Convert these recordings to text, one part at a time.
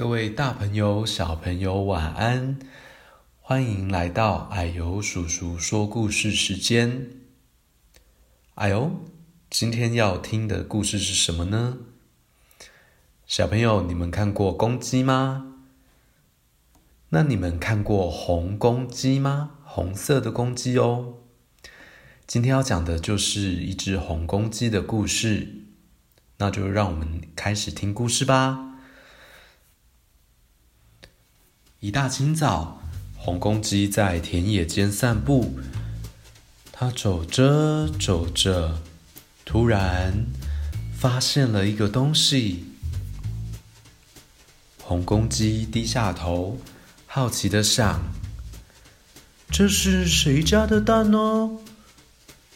各位大朋友、小朋友，晚安！欢迎来到矮油叔叔说故事时间。矮油，今天要听的故事是什么呢？小朋友，你们看过公鸡吗？那你们看过红公鸡吗？红色的公鸡哦。今天要讲的就是一只红公鸡的故事。那就让我们开始听故事吧。一大清早，红公鸡在田野间散步。它走着走着，突然发现了一个东西。红公鸡低下头，好奇地想：“这是谁家的蛋呢？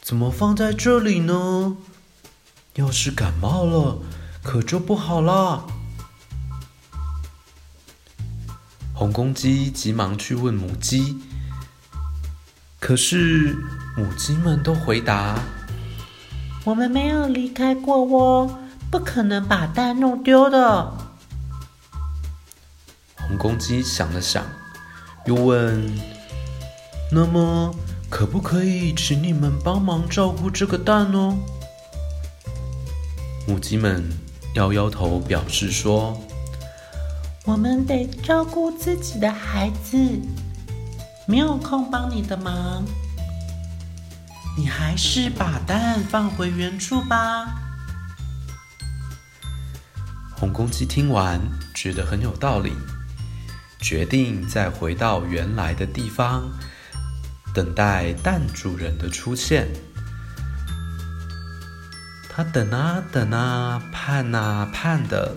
怎么放在这里呢？要是感冒了，可就不好了。”红公鸡急忙去问母鸡，可是母鸡们都回答：“我们没有离开过窝，不可能把蛋弄丢的。”红公鸡想了想，又问：“那么，可不可以请你们帮忙照顾这个蛋呢？”母鸡们摇摇头，表示说。我们得照顾自己的孩子，没有空帮你的忙。你还是把蛋放回原处吧。红公鸡听完，觉得很有道理，决定再回到原来的地方，等待蛋主人的出现。它等啊等啊，盼啊盼的。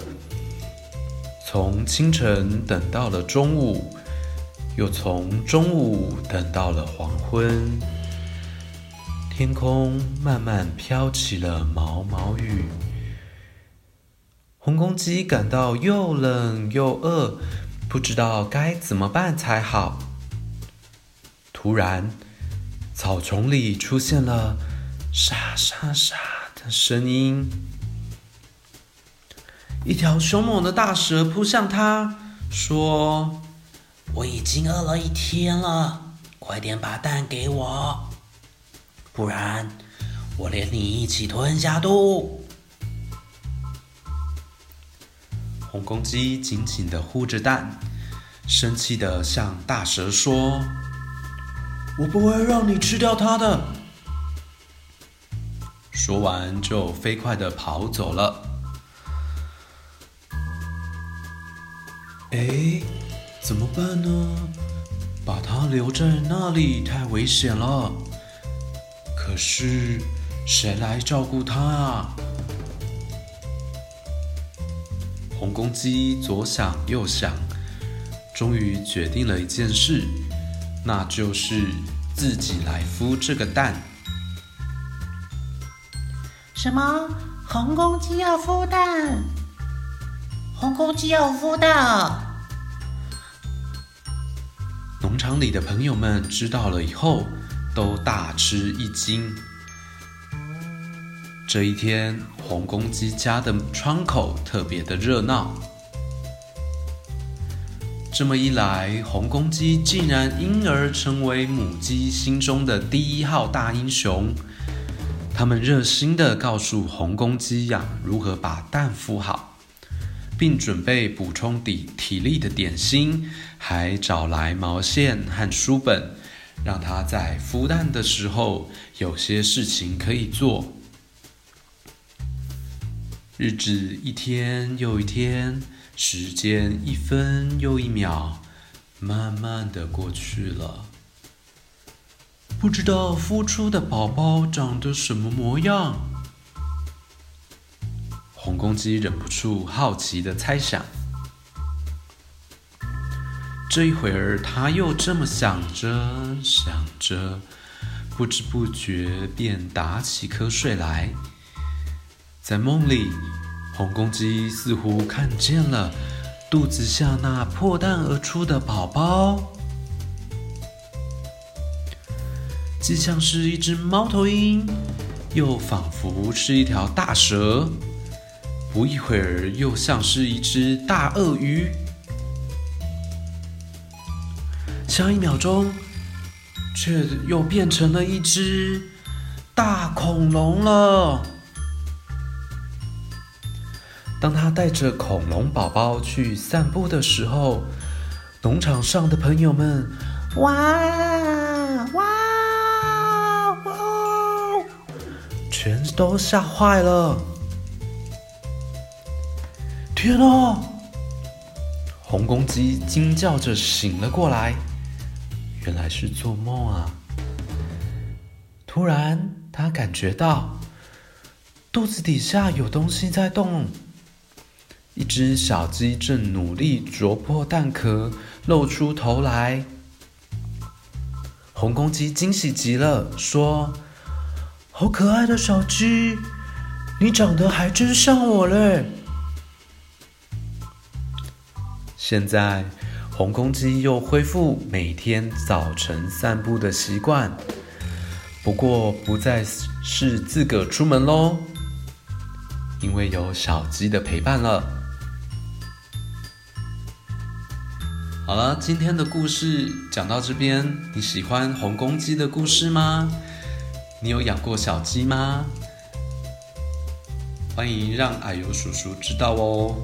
从清晨等到了中午，又从中午等到了黄昏，天空慢慢飘起了毛毛雨。红公鸡感到又冷又饿，不知道该怎么办才好。突然，草丛里出现了沙沙沙的声音。一条凶猛的大蛇扑向他，说：“我已经饿了一天了，快点把蛋给我，不然我连你一起吞下肚。”红公鸡紧紧地护着蛋，生气地向大蛇说：“我不会让你吃掉它的。”说完，就飞快地跑走了。哎，怎么办呢？把它留在那里太危险了。可是，谁来照顾它啊？红公鸡左想右想，终于决定了一件事，那就是自己来孵这个蛋。什么？红公鸡要孵蛋？红公鸡要孵蛋。农场里的朋友们知道了以后，都大吃一惊。这一天，红公鸡家的窗口特别的热闹。这么一来，红公鸡竟然因而成为母鸡心中的第一号大英雄。他们热心地告诉红公鸡呀，如何把蛋孵好。并准备补充体体力的点心，还找来毛线和书本，让它在孵蛋的时候有些事情可以做。日子一天又一天，时间一分又一秒，慢慢的过去了。不知道孵出的宝宝长得什么模样？红公鸡忍不住好奇的猜想，这一会儿，他又这么想着想着，不知不觉便打起瞌睡来。在梦里，红公鸡似乎看见了肚子下那破蛋而出的宝宝，既像是一只猫头鹰，又仿佛是一条大蛇。不一会儿，又像是一只大鳄鱼；下一秒钟，却又变成了一只大恐龙了。当他带着恐龙宝宝去散步的时候，农场上的朋友们，哇哇哇，全都吓坏了。天啊！红公鸡惊叫着醒了过来，原来是做梦啊！突然，它感觉到肚子底下有东西在动，一只小鸡正努力啄破蛋壳，露出头来。红公鸡惊喜极了，说：“好可爱的小鸡，你长得还真像我嘞！”现在，红公鸡又恢复每天早晨散步的习惯，不过不再是自个出门喽，因为有小鸡的陪伴了。好了，今天的故事讲到这边，你喜欢红公鸡的故事吗？你有养过小鸡吗？欢迎让矮油叔叔知道哦。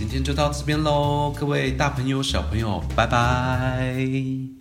今天就到这边喽，各位大朋友、小朋友，拜拜。